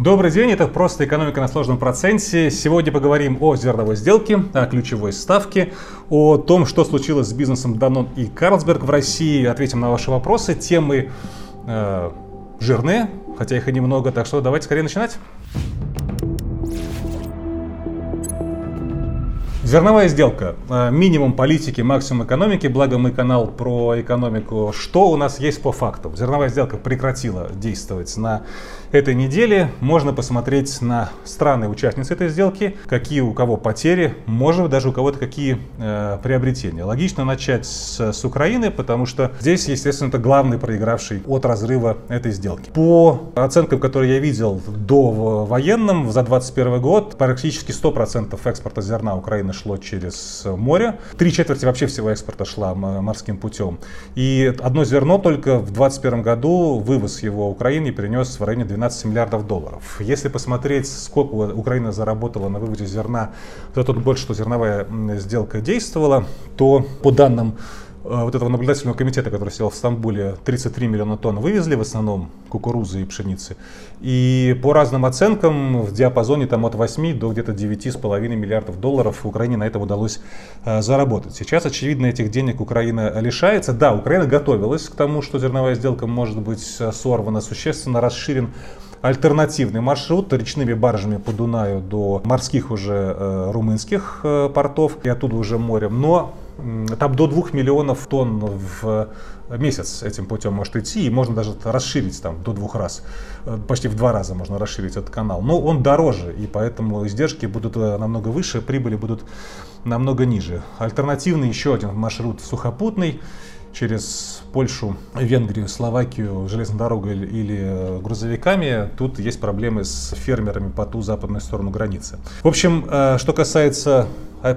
Добрый день, это просто экономика на сложном проценте. Сегодня поговорим о зерновой сделке, о ключевой ставке, о том, что случилось с бизнесом Данон и Карлсберг в России. Ответим на ваши вопросы. Темы э, жирные, хотя их и немного, так что давайте скорее начинать. Зерновая сделка. Э, минимум политики, максимум экономики. Благо мы канал про экономику. Что у нас есть по факту? Зерновая сделка прекратила действовать на этой неделе. Можно посмотреть на страны участницы этой сделки, какие у кого потери, может даже у кого-то какие э, приобретения. Логично начать с, с Украины, потому что здесь, естественно, это главный проигравший от разрыва этой сделки. По оценкам, которые я видел до военным, за 2021 год практически 100% экспорта зерна Украины шло через море. Три четверти вообще всего экспорта шла морским путем. И одно зерно только в 2021 году вывоз его Украины перенес в районе 12 миллиардов долларов. Если посмотреть, сколько Украина заработала на вывозе зерна за тот год, что зерновая сделка действовала, то по данным Э, вот этого наблюдательного комитета, который сидел в Стамбуле, 33 миллиона тонн вывезли, в основном кукурузы и пшеницы. И по разным оценкам в диапазоне там, от 8 до где-то 9,5 миллиардов долларов Украине на этом удалось э, заработать. Сейчас, очевидно, этих денег Украина лишается. Да, Украина готовилась к тому, что зерновая сделка может быть э, сорвана, существенно расширен альтернативный маршрут речными баржами по Дунаю до морских уже э, румынских э, портов и оттуда уже морем. Но там до 2 миллионов тонн в месяц этим путем может идти, и можно даже расширить там до двух раз, э, почти в два раза можно расширить этот канал. Но он дороже, и поэтому издержки будут э, намного выше, прибыли будут намного ниже. Альтернативный еще один маршрут сухопутный через Польшу, Венгрию, Словакию железной дорогой или э, грузовиками, тут есть проблемы с фермерами по ту западную сторону границы. В общем, что касается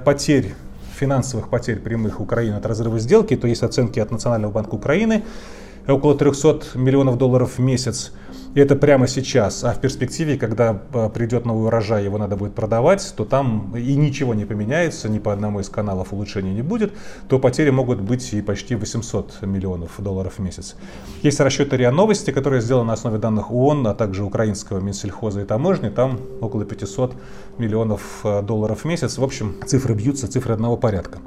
потерь финансовых потерь прямых Украины от разрыва сделки, то есть оценки от Национального банка Украины около 300 миллионов долларов в месяц. И это прямо сейчас. А в перспективе, когда а, придет новый урожай, его надо будет продавать, то там и ничего не поменяется, ни по одному из каналов улучшения не будет, то потери могут быть и почти 800 миллионов долларов в месяц. Есть расчеты РИА Новости, которые сделаны на основе данных ООН, а также украинского Минсельхоза и таможни. Там около 500 миллионов а, долларов в месяц. В общем, цифры бьются, цифры одного порядка.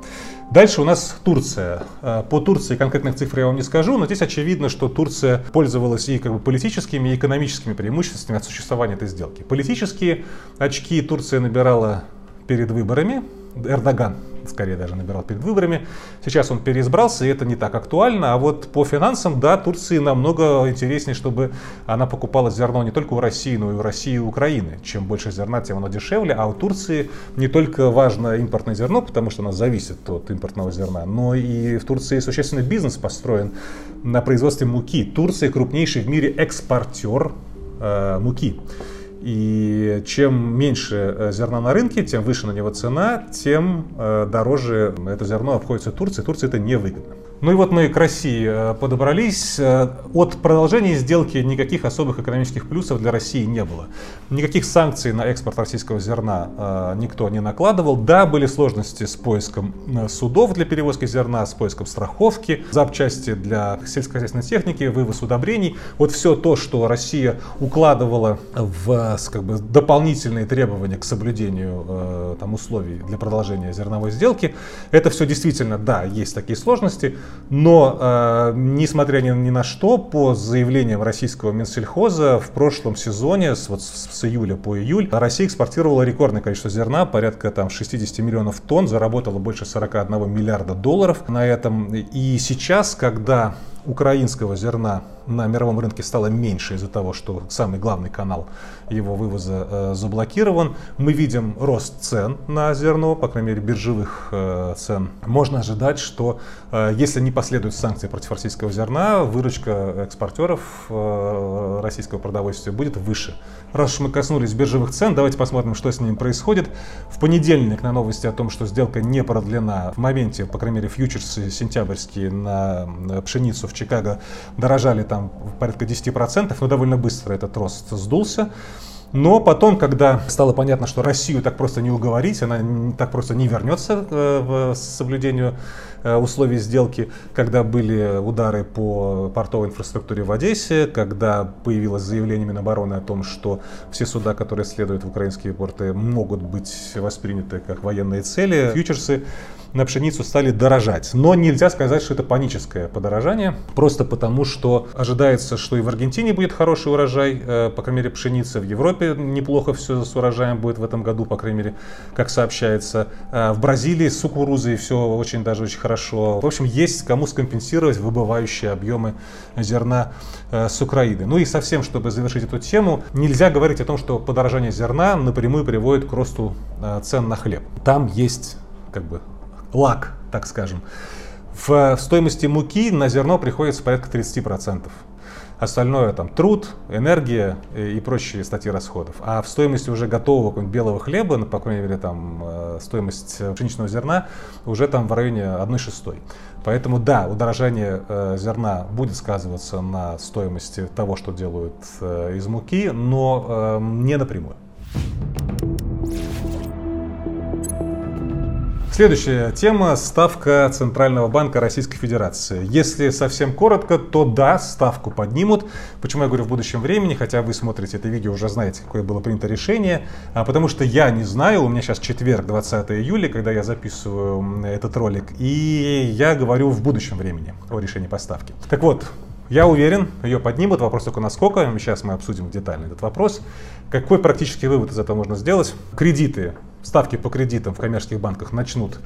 Дальше у нас Турция. А, по Турции конкретных цифр я вам не скажу, но здесь очевидно, что Турция пользовалась и как бы политическими, и экономическими преимуществами от существования этой сделки. Политические очки Турция набирала перед выборами. Эрдоган скорее даже набирал перед выборами. Сейчас он переизбрался, и это не так актуально. А вот по финансам, да, Турции намного интереснее, чтобы она покупала зерно не только у России, но и у России и Украины. Чем больше зерна, тем оно дешевле. А у Турции не только важно импортное зерно, потому что оно зависит от импортного зерна, но и в Турции существенный бизнес построен на производстве муки. Турция крупнейший в мире экспортер э, муки. И чем меньше э, зерна на рынке, тем выше на него цена, тем э, дороже это зерно обходится Турции. Турции это невыгодно. Ну и вот мы к России э, подобрались. Э, от продолжения сделки никаких особых экономических плюсов для России не было. Никаких санкций на экспорт российского зерна э, никто не накладывал. Да, были сложности с поиском судов для перевозки зерна, с поиском страховки, запчасти для сельскохозяйственной техники, вывоз удобрений. Вот все то, что Россия укладывала в как бы, дополнительные требования к соблюдению там, условий для продолжения зерновой сделки, это все действительно, да, есть такие сложности. Но, э, несмотря ни, ни на что, по заявлениям российского Минсельхоза, в прошлом сезоне, с, вот с, с июля по июль, Россия экспортировала рекордное количество зерна, порядка там 60 миллионов тонн, заработала больше 41 миллиарда долларов на этом. И сейчас, когда украинского зерна на мировом рынке стало меньше из-за того, что самый главный канал его вывоза э, заблокирован. Мы видим рост цен на зерно, по крайней мере биржевых э, цен. Можно ожидать, что э, если не последуют санкции против российского зерна, выручка экспортеров э, российского продовольствия будет выше. Раз уж мы коснулись биржевых цен, давайте посмотрим, что с ними происходит. В понедельник на новости о том, что сделка не продлена, в моменте, по крайней мере, фьючерсы сентябрьские на пшеницу в Чикаго дорожали там порядка 10%, но довольно быстро этот рост сдулся. Но потом, когда стало понятно, что Россию так просто не уговорить, она так просто не вернется в соблюдению Э, условий сделки, когда были удары по портовой инфраструктуре в Одессе, когда появилось заявление Минобороны о том, что все суда, которые следуют в украинские порты, могут быть восприняты как военные цели. Фьючерсы на пшеницу стали дорожать. Но нельзя сказать, что это паническое подорожание, просто потому что ожидается, что и в Аргентине будет хороший урожай, э, по крайней мере пшеница, в Европе неплохо все с урожаем будет в этом году, по крайней мере, как сообщается. Э, в Бразилии с кукурузой все очень даже очень хорошо. В общем, есть кому скомпенсировать выбывающие объемы зерна э, с Украины. Ну и совсем, чтобы завершить эту тему, нельзя говорить о том, что подорожание зерна напрямую приводит к росту цен на хлеб. Там есть как бы лак, так скажем. В стоимости муки на зерно приходится порядка 30%. Остальное там труд, энергия и прочие статьи расходов. А в стоимости уже готового белого хлеба, ну, по крайней мере, там э, стоимость пшеничного зерна уже там в районе 1 шестой. Поэтому да, удорожание э, зерна будет сказываться на стоимости того, что делают э, из муки, но э, не напрямую. Следующая тема – ставка Центрального банка Российской Федерации. Если совсем коротко, то да, ставку поднимут. Почему я говорю в будущем времени, хотя вы смотрите это видео, уже знаете, какое было принято решение. А потому что я не знаю, у меня сейчас четверг, 20 июля, когда я записываю этот ролик, и я говорю в будущем времени о решении поставки. Так вот, я уверен, ее поднимут. Вопрос только насколько. Сейчас мы обсудим детально этот вопрос. Какой практический вывод из этого можно сделать? Кредиты ставки по кредитам в коммерческих банках начнут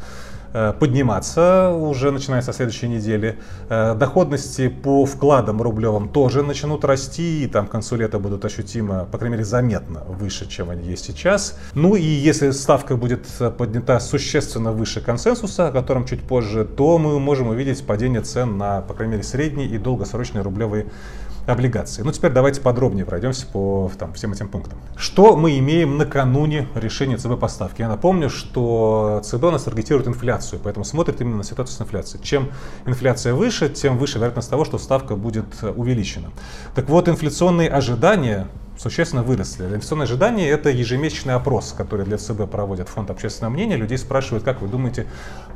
э, подниматься уже начиная со следующей недели. Э, доходности по вкладам рублевым тоже начнут расти, и там к концу лета будут ощутимо, по крайней мере, заметно выше, чем они есть сейчас. Ну и если ставка будет поднята существенно выше консенсуса, о котором чуть позже, то мы можем увидеть падение цен на, по крайней мере, средние и долгосрочные рублевые облигаций. Ну, теперь давайте подробнее пройдемся по там, всем этим пунктам. Что мы имеем накануне решения ЦБ поставки? Я напомню, что ЦБ у нас таргетирует инфляцию, поэтому смотрит именно на ситуацию с инфляцией. Чем инфляция выше, тем выше вероятность того, что ставка будет увеличена. Так вот, инфляционные ожидания существенно выросли. Инвестиционные ожидания – это ежемесячный опрос, который для ЦБ проводит Фонд общественного мнения. Людей спрашивают, как вы думаете,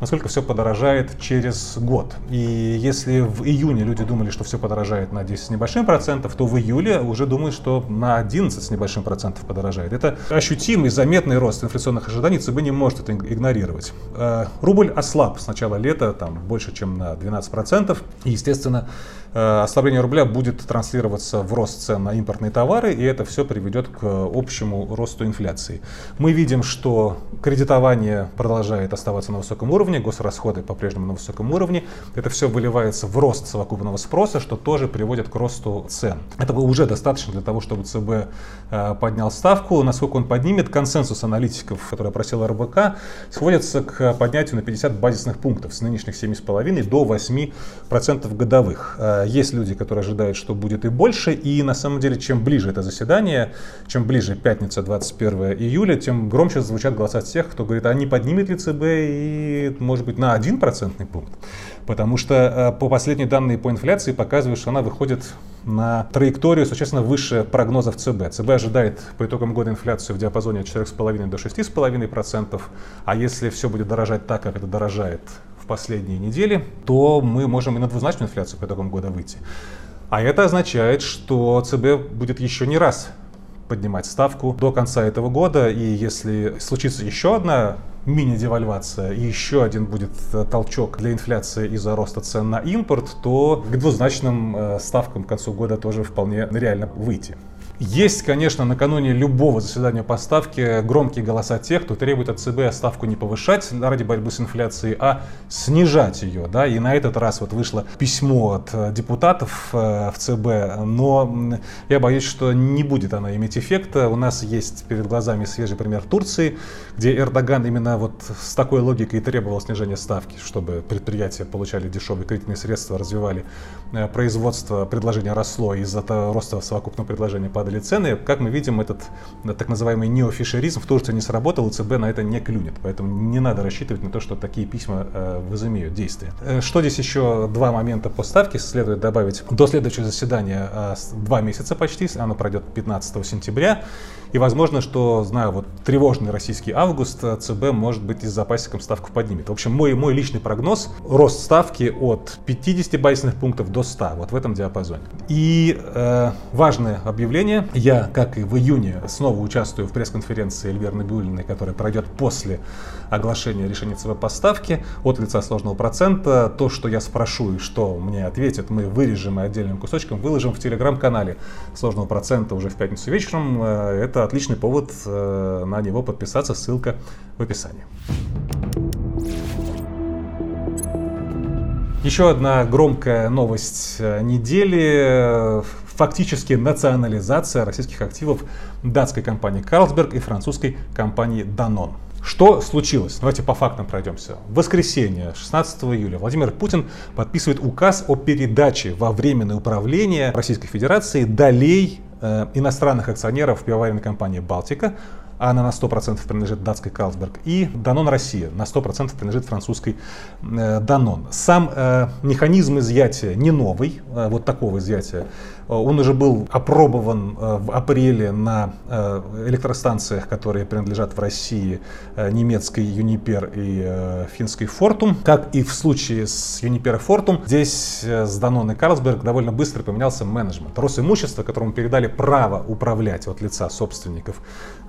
насколько все подорожает через год. И если в июне люди думали, что все подорожает на 10 с небольшим процентов, то в июле уже думают, что на 11 с небольшим процентов подорожает. Это ощутимый, заметный рост инфляционных ожиданий, ЦБ не может это игнорировать. Э, рубль ослаб с начала лета там, больше, чем на 12 процентов. И, естественно, Э, ослабление рубля будет транслироваться в рост цен на импортные товары, и это все приведет к общему росту инфляции. Мы видим, что кредитование продолжает оставаться на высоком уровне, госрасходы по-прежнему на высоком уровне. Это все выливается в рост совокупного спроса, что тоже приводит к росту цен. Этого уже достаточно для того, чтобы ЦБ э, поднял ставку. Насколько он поднимет, консенсус аналитиков, который опросил РБК, сводится к поднятию на 50 базисных пунктов с нынешних 7,5 до 8% годовых. Э, есть люди, которые ожидают, что будет и больше, и на самом деле, чем ближе это заседание, чем ближе пятница 21 июля, тем громче звучат голоса тех, кто говорит, а не поднимет ли ЦБ и, может быть, на один процентный пункт. Потому что э, по последние данные по инфляции показывают, что она выходит на траекторию существенно выше прогнозов ЦБ. ЦБ ожидает по итогам года инфляцию в диапазоне от 4,5 до 6,5%, а если все будет дорожать так, как это дорожает в последние недели, то мы можем и на двузначную инфляцию по итогам года выйти. А это означает, что ЦБ будет еще не раз поднимать ставку до конца этого года. И если случится еще одна мини-девальвация и еще один будет э, толчок для инфляции из-за роста цен на импорт, то к двузначным э, ставкам к концу года тоже вполне реально выйти. Есть, конечно, накануне любого заседания по ставке громкие голоса тех, кто требует от ЦБ ставку не повышать ради борьбы с инфляцией, а снижать ее. Да? И на этот раз вот вышло письмо от э, депутатов э, в ЦБ, но я боюсь, что не будет оно иметь эффекта. У нас есть перед глазами свежий пример Турции, где Эрдоган именно вот с такой логикой требовал снижения ставки, чтобы предприятия получали дешевые кредитные средства, развивали э, производство, предложение росло, из-за роста совокупного предложения падало падали цены. Как мы видим, этот так называемый неофишеризм в Турции не сработал, и ЦБ на это не клюнет. Поэтому не надо рассчитывать на то, что такие письма э, возымеют действие. Э, что здесь еще два момента по ставке следует добавить. До следующего заседания э, два месяца почти, оно пройдет 15 сентября. И возможно, что, знаю, вот тревожный российский август ЦБ, может быть, и с запасиком ставку поднимет. В общем, мой, мой личный прогноз – рост ставки от 50 базисных пунктов до 100, вот в этом диапазоне. И э, важное объявление. Я, как и в июне, снова участвую в пресс-конференции Эльвиры Набиулиной, которая пройдет после оглашения решения ЦБ по ставке от лица сложного процента. То, что я спрошу и что мне ответят, мы вырежем и отдельным кусочком выложим в телеграм-канале сложного процента уже в пятницу вечером. Э, это отличный повод э, на него подписаться, ссылка в описании. Еще одна громкая новость э, недели. Фактически национализация российских активов датской компании Carlsberg и французской компании Danone. Что случилось? Давайте по фактам пройдемся. В воскресенье, 16 июля, Владимир Путин подписывает указ о передаче во временное управление Российской Федерации долей э, иностранных акционеров пивоваренной компании «Балтика», а она на 100% принадлежит датской Carlsberg, и Danone Россия на 100% принадлежит французской э, Danone. Сам э, механизм изъятия не новый, э, вот такого изъятия. Э, он уже был опробован э, в апреле на э, электростанциях, которые принадлежат в России немецкой Uniper и финской Fortum. Как и в случае с Uniper и Fortum, здесь с Danone и Carlsberg довольно быстро поменялся менеджмент. Росимущество, которому передали право управлять от лица собственников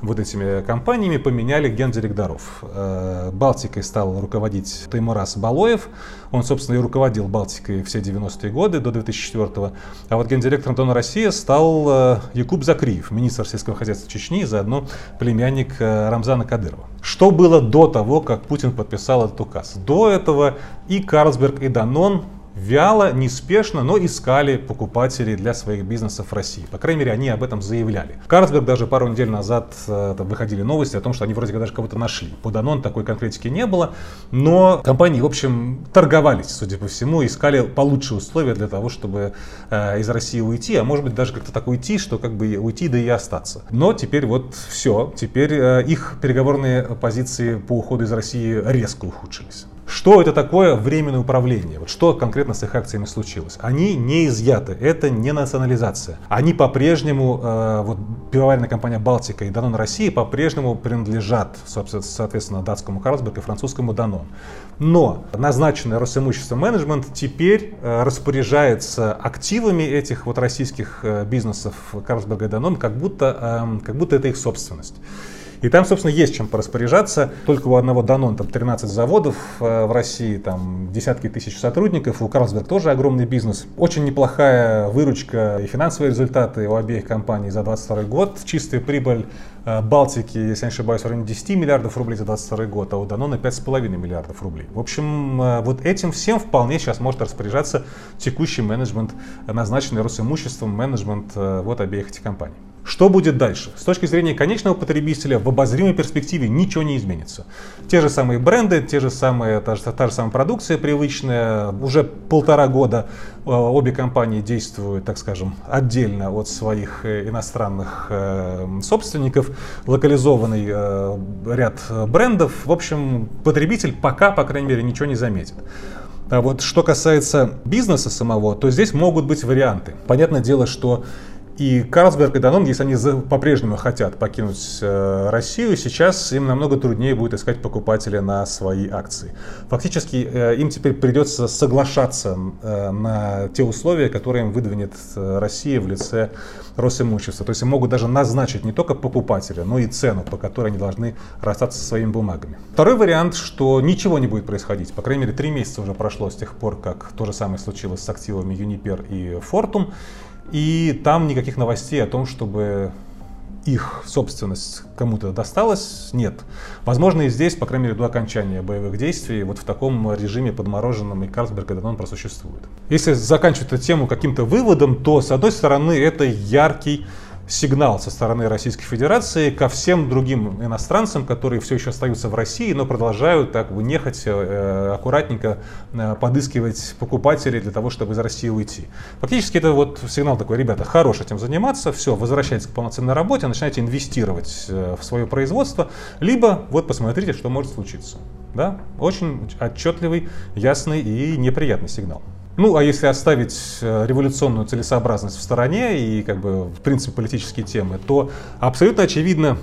вот этими компаниями, поменяли гендиректоров. Э, Балтикой стал руководить Таймурас Балоев. Он, собственно, и руководил Балтикой все 90-е годы до 2004 -го. А вот гендиректором Дона Россия стал э, Якуб Закриев, министр сельского хозяйства Чечни, и заодно племянник э, Рамзана Кадырова. Что было до того, как Путин подписал этот указ? До этого и Карлсберг, и Данон вяло, неспешно, но искали покупателей для своих бизнесов в России. По крайней мере, они об этом заявляли. В Карлсберг даже пару недель назад э, выходили новости о том, что они вроде даже кого-то нашли. По Данон такой конкретики не было, но компании, в общем, торговались, судя по всему, искали получше условия для того, чтобы э, из России уйти, а может быть даже как-то так уйти, что как бы уйти, да и остаться. Но теперь вот все, теперь э, их переговорные позиции по уходу из России резко ухудшились. Что это такое временное управление? Вот что конкретно с их акциями случилось? Они не изъяты, это не национализация. Они по-прежнему, э, вот пивоваренная компания Балтика и Данон России по-прежнему принадлежат, соответственно, датскому Карлсберг и французскому Данон. Но назначенный Росимущество менеджмент теперь э, распоряжается активами этих вот российских э, бизнесов Карлсберга и Данон, как будто, э, как будто это их собственность. И там, собственно, есть чем пораспоряжаться. Только у одного Данон там 13 заводов э, в России, там десятки тысяч сотрудников. У Карлсберг тоже огромный бизнес. Очень неплохая выручка и финансовые результаты у обеих компаний за 2022 год. Чистая прибыль э, Балтики, если я не ошибаюсь, в районе 10 миллиардов рублей за 2022 год, а у Данона 5,5 миллиардов рублей. В общем, э, вот этим всем вполне сейчас может распоряжаться текущий менеджмент, назначенный Росимуществом менеджмент вот обеих этих компаний. Что будет дальше? С точки зрения конечного потребителя в обозримой перспективе ничего не изменится. Те же самые бренды, те же самые, та, же, та же самая продукция привычная. Уже полтора года э, обе компании действуют, так скажем, отдельно от своих э, иностранных э, собственников. Локализованный ряд брендов. В общем, потребитель пока, по крайней мере, ничего не заметит. А вот что касается бизнеса самого, то здесь могут быть варианты. Понятное дело, что и Карлсберг и Данон, если они по-прежнему хотят покинуть э, Россию, сейчас им намного труднее будет искать покупателя на свои акции. Фактически э, им теперь придется соглашаться э, на те условия, которые им выдвинет Россия в лице Росимущества. То есть могут даже назначить не только покупателя, но и цену, по которой они должны расстаться со своими бумагами. Второй вариант, что ничего не будет происходить. По крайней мере, три месяца уже прошло с тех пор, как то же самое случилось с активами Uniper и Fortum. И там никаких новостей о том, чтобы их собственность кому-то досталась, нет. Возможно, и здесь, по крайней мере, до окончания боевых действий, вот в таком режиме подмороженном и Карлсберг и Данон просуществует. Если заканчивать эту тему каким-то выводом, то, с одной стороны, это яркий сигнал со стороны Российской Федерации ко всем другим иностранцам, которые все еще остаются в России, но продолжают так бы нехотя, э, аккуратненько э, подыскивать покупателей для того, чтобы из России уйти. Фактически это вот сигнал такой, ребята, хорош этим заниматься, все, возвращайтесь к полноценной работе, начинайте инвестировать э, в свое производство, либо вот посмотрите, что может случиться. Да? Очень отчетливый, ясный и неприятный сигнал. Ну, а если оставить э, революционную целесообразность в стороне и, как бы, в принципе, политические темы, то абсолютно очевидно,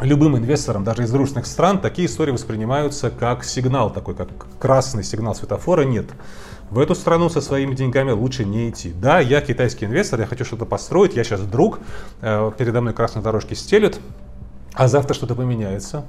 любым инвесторам, даже из дружественных стран, такие истории воспринимаются как сигнал, такой как красный сигнал светофора. Нет. В эту страну со своими деньгами лучше не идти. Да, я китайский инвестор, я хочу что-то построить, я сейчас друг, э, передо мной красные дорожки стелют, а завтра что-то поменяется.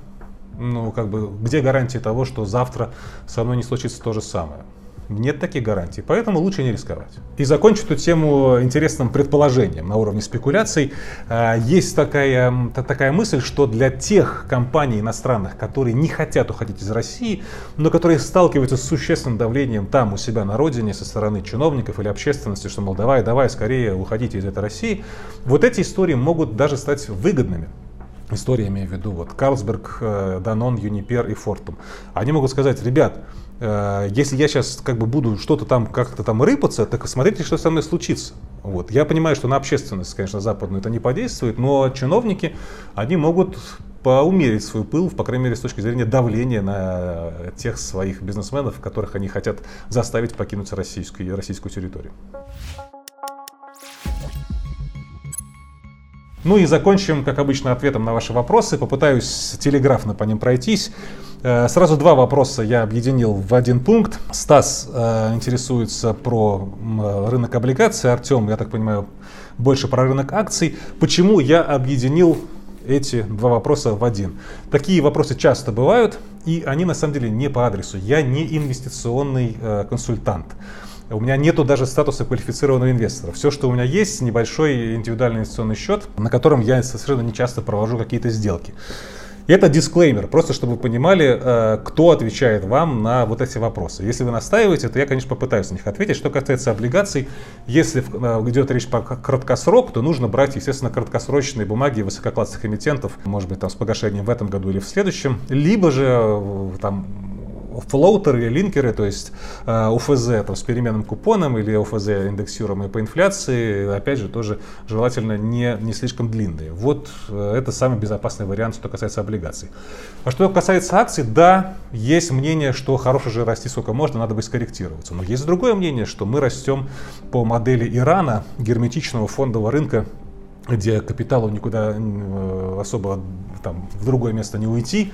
Ну, как бы, где гарантии того, что завтра со мной не случится то же самое? Нет таких гарантий, поэтому лучше не рисковать. И закончу эту тему интересным предположением на уровне спекуляций. А, есть такая, такая мысль, что для тех компаний иностранных, которые не хотят уходить из России, но которые сталкиваются с существенным давлением там у себя на родине со стороны чиновников или общественности, что, мол, давай, давай, скорее уходите из этой России, вот эти истории могут даже стать выгодными история, имею в виду, вот Карлсберг, Данон, Юнипер и Фортум. Они могут сказать, ребят, Э, если я сейчас как бы буду что-то там как-то там рыпаться, так смотрите, что со мной случится. Вот. Я понимаю, что на общественность, конечно, западную это не подействует, но чиновники, они могут поумерить свой пыл, по крайней мере, с точки зрения давления на тех своих бизнесменов, которых они хотят заставить покинуть российскую, российскую территорию. Ну и закончим, как обычно, ответом на ваши вопросы. Попытаюсь телеграфно по ним пройтись. Э, сразу два вопроса я объединил в один пункт. Стас э, интересуется про рынок облигаций, Артем, я так понимаю, больше про рынок акций. Почему я объединил эти два вопроса в один? Такие вопросы часто бывают, и они на самом деле не по адресу. Я не инвестиционный э, консультант. У меня нету даже статуса квалифицированного инвестора. Все, что у меня есть, небольшой индивидуальный инвестиционный счет, на котором я совершенно не часто провожу какие-то сделки. Это дисклеймер, просто чтобы вы понимали, э, кто отвечает вам на вот эти вопросы. Если вы настаиваете, то я, конечно, попытаюсь на них ответить. Что касается облигаций, если э, идет речь про краткосрок, то нужно брать, естественно, краткосрочные бумаги высококлассных эмитентов, может быть, там с погашением в этом году или в следующем, либо же э, там флоутеры линкеры, то есть э, УФЗ там, с переменным купоном или УФЗ индексируемые по инфляции, опять же, тоже желательно не, не слишком длинные. Вот э, это самый безопасный вариант, что касается облигаций. А что касается акций, да, есть мнение, что хорошо же расти сколько можно, надо бы скорректироваться. Но есть другое мнение, что мы растем по модели Ирана, герметичного фондового рынка, где капиталу никуда э, особо там, в другое место не уйти.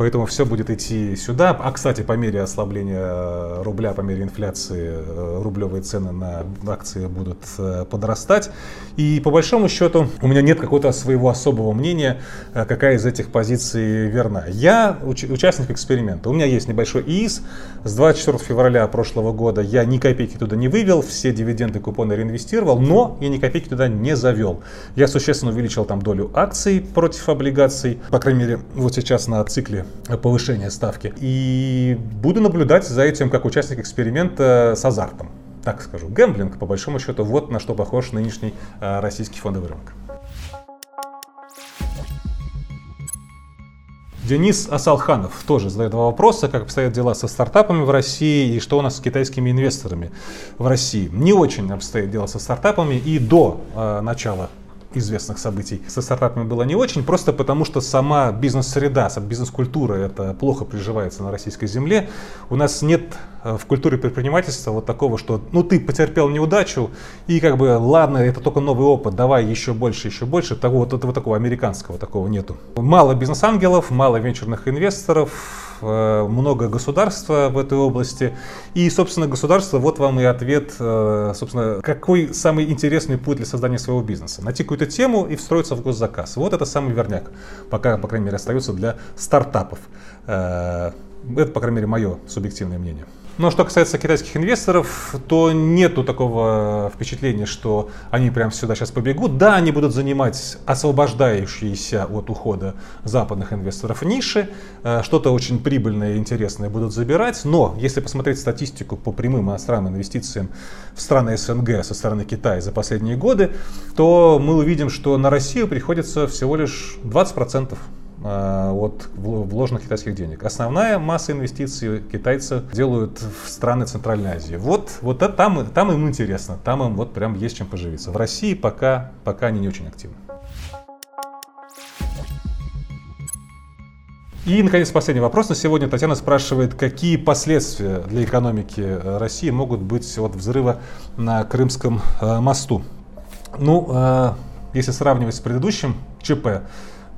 Поэтому все будет идти сюда. А, кстати, по мере ослабления рубля, по мере инфляции, э, рублевые цены на акции будут э, подрастать. И по большому счету у меня нет какого-то своего особого мнения, э, какая из этих позиций верна. Я уч- участник эксперимента. У меня есть небольшой ИИС. С 24 февраля прошлого года я ни копейки туда не вывел, все дивиденды купоны реинвестировал, но я ни копейки туда не завел. Я существенно увеличил там долю акций против облигаций. По крайней мере, вот сейчас на цикле повышения ставки. И буду наблюдать за этим как участник эксперимента с азартом. Так скажу, гэмблинг, по большому счету, вот на что похож нынешний э, российский фондовый рынок. Денис Асалханов тоже задает два вопроса, как обстоят дела со стартапами в России и что у нас с китайскими инвесторами в России. Не очень обстоят дела со стартапами и до э, начала известных событий со стартапами было не очень, просто потому что сама бизнес-среда, бизнес-культура это плохо приживается на российской земле. У нас нет э, в культуре предпринимательства вот такого, что ну ты потерпел неудачу и как бы ладно, это только новый опыт, давай еще больше, еще больше. Того, вот этого такого американского такого нету. Мало бизнес-ангелов, мало венчурных инвесторов, много государства в этой области. И, собственно, государство, вот вам и ответ, э, собственно, какой самый интересный путь для создания своего бизнеса. Найти какую-то тему и встроиться в госзаказ. Вот это самый верняк, пока, по крайней мере, остается для стартапов. Э, это, по крайней мере, мое субъективное мнение. Но что касается китайских инвесторов, то нету такого впечатления, что они прям сюда сейчас побегут. Да, они будут занимать освобождающиеся от ухода западных инвесторов ниши, э, что-то очень прибыльное и интересное будут забирать. Но если посмотреть статистику по прямым иностранным инвестициям в страны СНГ со стороны Китая за последние годы, то мы увидим, что на Россию приходится всего лишь 20% Э, от вложенных китайских денег. Основная масса инвестиций китайцы делают в страны Центральной Азии. Вот, вот это, там, там им интересно, там им вот прям есть чем поживиться. В России пока, пока они не очень активны. И, наконец, последний вопрос на сегодня. Татьяна спрашивает, какие последствия для экономики России могут быть от взрыва на Крымском э, мосту. Ну, э, если сравнивать с предыдущим ЧП,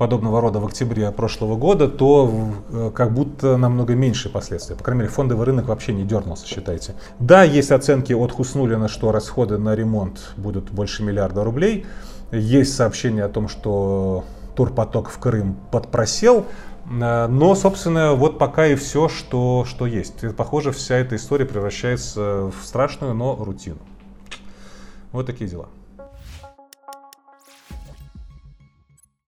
подобного рода в октябре прошлого года, то э, как будто намного меньше последствий. По крайней мере, фондовый рынок вообще не дернулся, считайте. Да, есть оценки от Хуснулина, что расходы на ремонт будут больше миллиарда рублей. Есть сообщение о том, что турпоток в Крым подпросел. Э, но, собственно, вот пока и все, что, что есть. И, похоже, вся эта история превращается в страшную, но рутину. Вот такие дела.